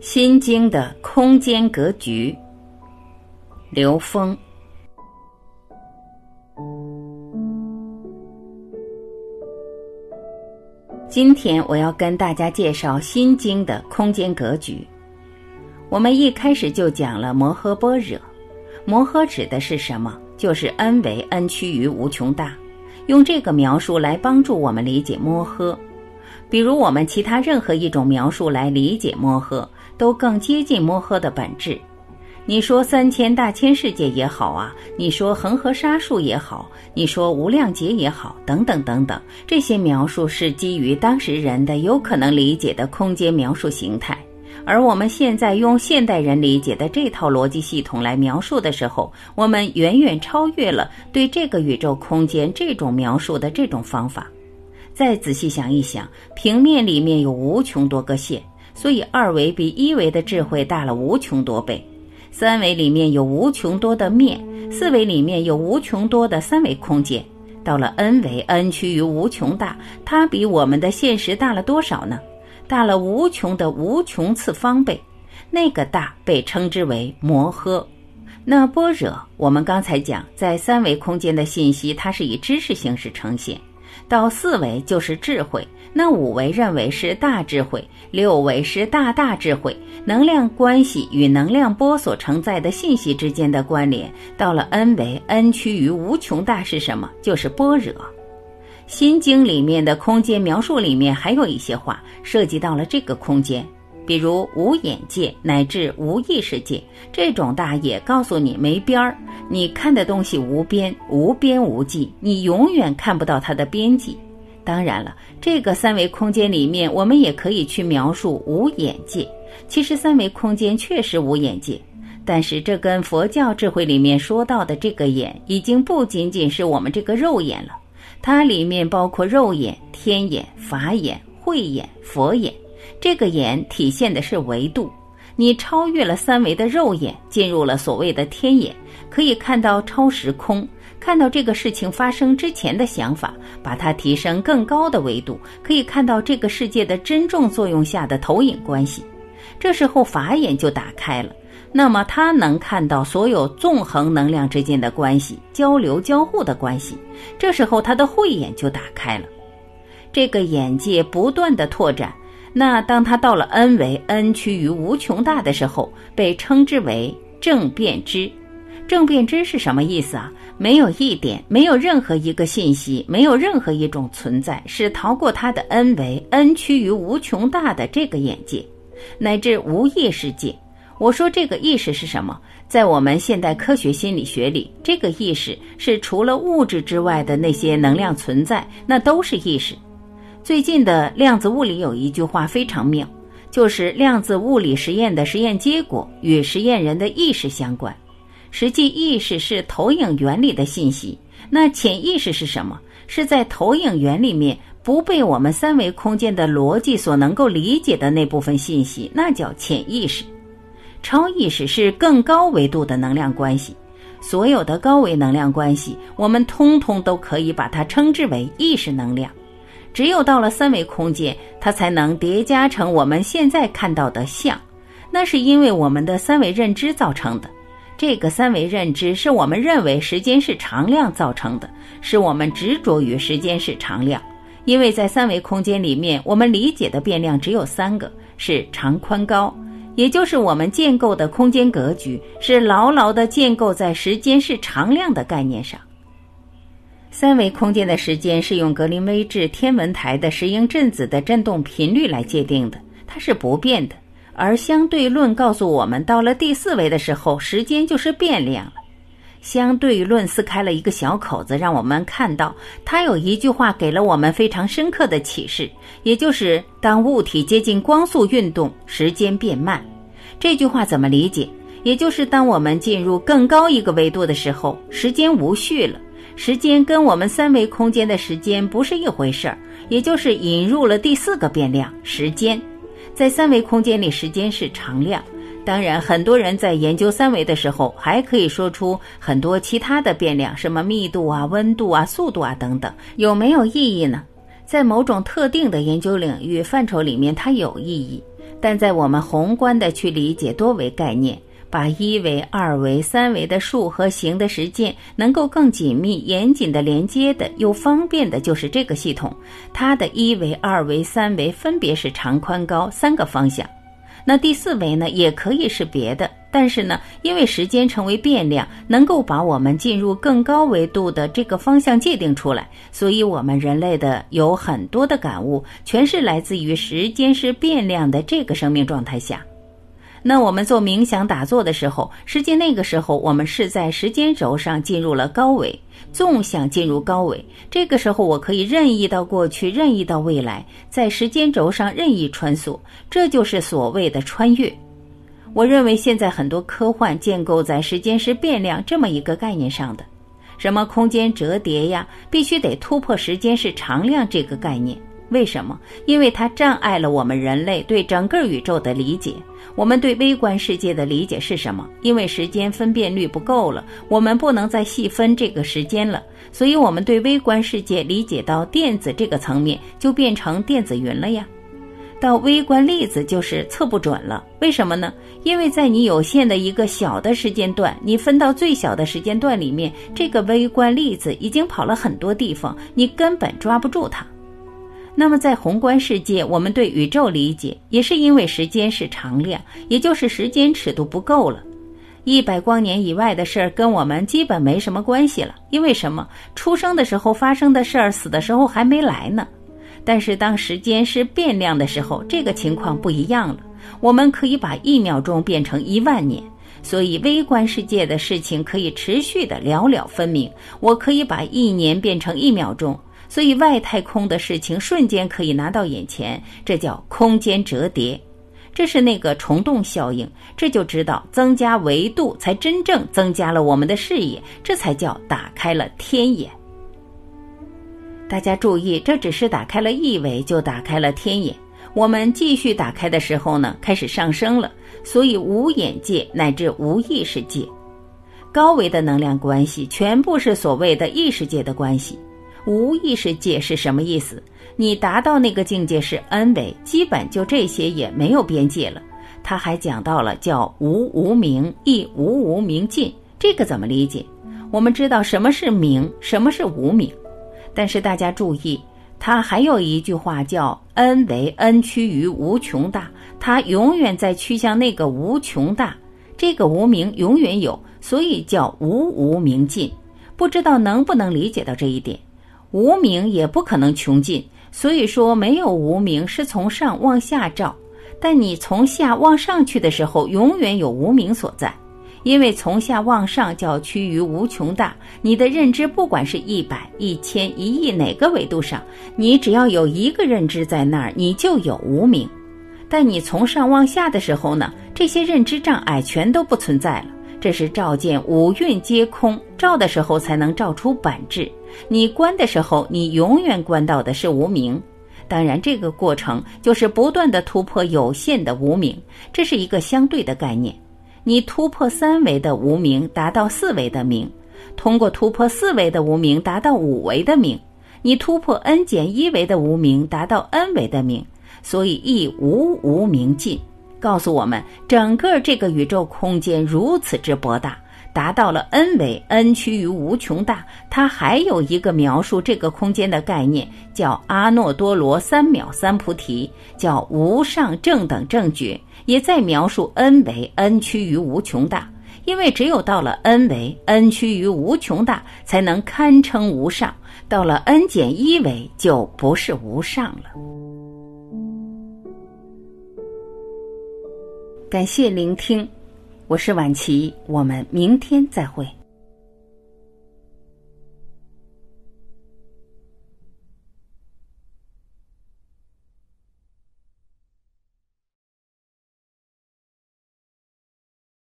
心经的空间格局，刘峰。今天我要跟大家介绍《心经》的空间格局。我们一开始就讲了摩诃般若，摩诃指的是什么？就是 n 为 n 趋于无穷大，用这个描述来帮助我们理解摩诃。比如我们其他任何一种描述来理解摩诃，都更接近摩诃的本质。你说三千大千世界也好啊，你说恒河沙数也好，你说无量劫也好，等等等等，这些描述是基于当时人的有可能理解的空间描述形态。而我们现在用现代人理解的这套逻辑系统来描述的时候，我们远远超越了对这个宇宙空间这种描述的这种方法。再仔细想一想，平面里面有无穷多个线，所以二维比一维的智慧大了无穷多倍。三维里面有无穷多的面，四维里面有无穷多的三维空间。到了 n 维，n 趋于无穷大，它比我们的现实大了多少呢？大了无穷的无穷次方倍。那个大被称之为摩诃。那般若，我们刚才讲，在三维空间的信息，它是以知识形式呈现。到四维就是智慧，那五维认为是大智慧，六维是大大智慧。能量关系与能量波所承载的信息之间的关联，到了 n 维，n 趋于无穷大是什么？就是般若。心经里面的空间描述里面还有一些话涉及到了这个空间。比如无眼界乃至无意识界，这种大也告诉你没边儿，你看的东西无边，无边无际，你永远看不到它的边际。当然了，这个三维空间里面，我们也可以去描述无眼界。其实三维空间确实无眼界，但是这跟佛教智慧里面说到的这个眼，已经不仅仅是我们这个肉眼了，它里面包括肉眼、天眼、法眼、慧眼、佛眼。这个眼体现的是维度，你超越了三维的肉眼，进入了所谓的天眼，可以看到超时空，看到这个事情发生之前的想法，把它提升更高的维度，可以看到这个世界的真正作用下的投影关系。这时候法眼就打开了，那么它能看到所有纵横能量之间的关系、交流交互的关系。这时候它的慧眼就打开了，这个眼界不断的拓展。那当它到了 n 为 n 趋于无穷大的时候，被称之为正变知。正变知是什么意思啊？没有一点，没有任何一个信息，没有任何一种存在是逃过它的 n 为 n 趋于无穷大的这个眼界，乃至无意识界。我说这个意识是什么？在我们现代科学心理学里，这个意识是除了物质之外的那些能量存在，那都是意识。最近的量子物理有一句话非常妙，就是量子物理实验的实验结果与实验人的意识相关。实际意识是投影原理的信息，那潜意识是什么？是在投影源里面不被我们三维空间的逻辑所能够理解的那部分信息，那叫潜意识。超意识是更高维度的能量关系，所有的高维能量关系，我们通通都可以把它称之为意识能量。只有到了三维空间，它才能叠加成我们现在看到的像。那是因为我们的三维认知造成的。这个三维认知是我们认为时间是常量造成的，是我们执着于时间是常量。因为在三维空间里面，我们理解的变量只有三个，是长、宽、高，也就是我们建构的空间格局是牢牢地建构在时间是常量的概念上。三维空间的时间是用格林威治天文台的石英振子的振动频率来界定的，它是不变的。而相对论告诉我们，到了第四维的时候，时间就是变量了。相对论撕开了一个小口子，让我们看到，它有一句话给了我们非常深刻的启示，也就是当物体接近光速运动，时间变慢。这句话怎么理解？也就是当我们进入更高一个维度的时候，时间无序了。时间跟我们三维空间的时间不是一回事儿，也就是引入了第四个变量——时间。在三维空间里，时间是常量。当然，很多人在研究三维的时候，还可以说出很多其他的变量，什么密度啊、温度啊、速度啊等等，有没有意义呢？在某种特定的研究领域范畴里面，它有意义。但在我们宏观的去理解多维概念，把一维、二维、三维的数和形的实践能够更紧密、严谨的连接的又方便的，就是这个系统。它的一维、二维、三维分别是长、宽、高三个方向。那第四维呢，也可以是别的。但是呢，因为时间成为变量，能够把我们进入更高维度的这个方向界定出来，所以我们人类的有很多的感悟，全是来自于时间是变量的这个生命状态下。那我们做冥想打坐的时候，实际那个时候我们是在时间轴上进入了高维，纵向进入高维。这个时候我可以任意到过去，任意到未来，在时间轴上任意穿梭，这就是所谓的穿越。我认为现在很多科幻建构在时间是变量这么一个概念上的，什么空间折叠呀，必须得突破时间是常量这个概念。为什么？因为它障碍了我们人类对整个宇宙的理解。我们对微观世界的理解是什么？因为时间分辨率不够了，我们不能再细分这个时间了，所以我们对微观世界理解到电子这个层面，就变成电子云了呀。到微观粒子就是测不准了，为什么呢？因为在你有限的一个小的时间段，你分到最小的时间段里面，这个微观粒子已经跑了很多地方，你根本抓不住它。那么在宏观世界，我们对宇宙理解也是因为时间是常量，也就是时间尺度不够了，一百光年以外的事儿跟我们基本没什么关系了。因为什么？出生的时候发生的事儿，死的时候还没来呢。但是当时间是变量的时候，这个情况不一样了。我们可以把一秒钟变成一万年，所以微观世界的事情可以持续的了了分明。我可以把一年变成一秒钟，所以外太空的事情瞬间可以拿到眼前，这叫空间折叠，这是那个虫洞效应。这就知道增加维度才真正增加了我们的视野，这才叫打开了天眼。大家注意，这只是打开了一维，就打开了天眼。我们继续打开的时候呢，开始上升了。所以无眼界乃至无意识界，高维的能量关系全部是所谓的意识界的关系。无意识界是什么意思？你达到那个境界是 N 维，基本就这些也没有边界了。他还讲到了叫无无明，亦无无明尽。这个怎么理解？我们知道什么是明，什么是无明。但是大家注意，他还有一句话叫 “n 为 n 趋于无穷大”，它永远在趋向那个无穷大，这个无名永远有，所以叫无无明尽。不知道能不能理解到这一点？无名也不可能穷尽，所以说没有无名是从上往下照，但你从下往上去的时候，永远有无名所在。因为从下往上叫趋于无穷大，你的认知不管是一百、一千、一亿哪个维度上，你只要有一个认知在那儿，你就有无名。但你从上往下的时候呢，这些认知障碍全都不存在了。这是照见五蕴皆空，照的时候才能照出本质。你观的时候，你永远观到的是无名。当然，这个过程就是不断的突破有限的无名，这是一个相对的概念。你突破三维的无名，达到四维的明；通过突破四维的无名，达到五维的明；你突破 n 减一维的无名，达到 n 维的明。所以亦无无明尽，告诉我们整个这个宇宙空间如此之博大，达到了 n 维 n 趋于无穷大。它还有一个描述这个空间的概念，叫阿耨多罗三藐三菩提，叫无上正等正觉。也在描述 n 维 n 趋于无穷大，因为只有到了 n 维 n 趋于无穷大，才能堪称无上；到了 n 减一维，就不是无上了。感谢聆听，我是晚琪，我们明天再会。